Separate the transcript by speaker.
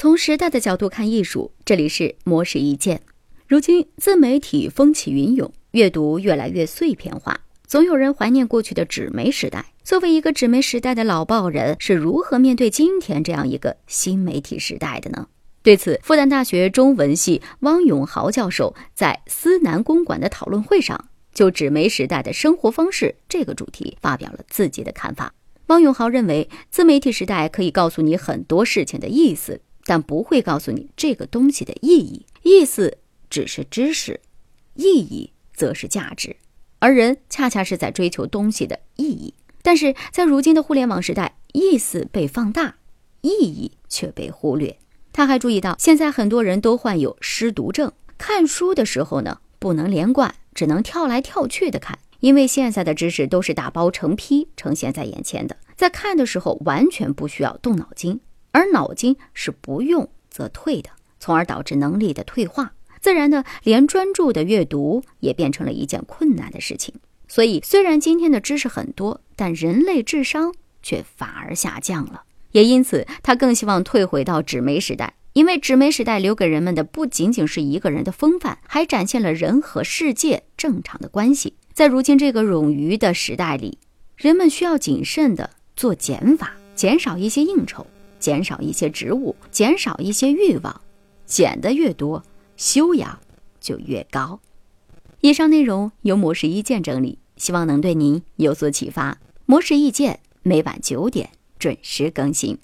Speaker 1: 从时代的角度看艺术，这里是魔石一见。如今自媒体风起云涌，阅读越来越碎片化，总有人怀念过去的纸媒时代。作为一个纸媒时代的老报人，是如何面对今天这样一个新媒体时代的呢？对此，复旦大学中文系汪永豪教授在思南公馆的讨论会上，就纸媒时代的生活方式这个主题发表了自己的看法。汪永豪认为，自媒体时代可以告诉你很多事情的意思。但不会告诉你这个东西的意义，意思只是知识，意义则是价值，而人恰恰是在追求东西的意义。但是在如今的互联网时代，意思被放大，意义却被忽略。他还注意到，现在很多人都患有失读症，看书的时候呢，不能连贯，只能跳来跳去的看，因为现在的知识都是打包成批呈现在眼前的，在看的时候完全不需要动脑筋。而脑筋是不用则退的，从而导致能力的退化，自然的连专注的阅读也变成了一件困难的事情。所以，虽然今天的知识很多，但人类智商却反而下降了。也因此，他更希望退回到纸媒时代，因为纸媒时代留给人们的不仅仅是一个人的风范，还展现了人和世界正常的关系。在如今这个冗余的时代里，人们需要谨慎的做减法，减少一些应酬。减少一些植物，减少一些欲望，减的越多，修养就越高。以上内容由模式意见整理，希望能对您有所启发。模式意见每晚九点准时更新。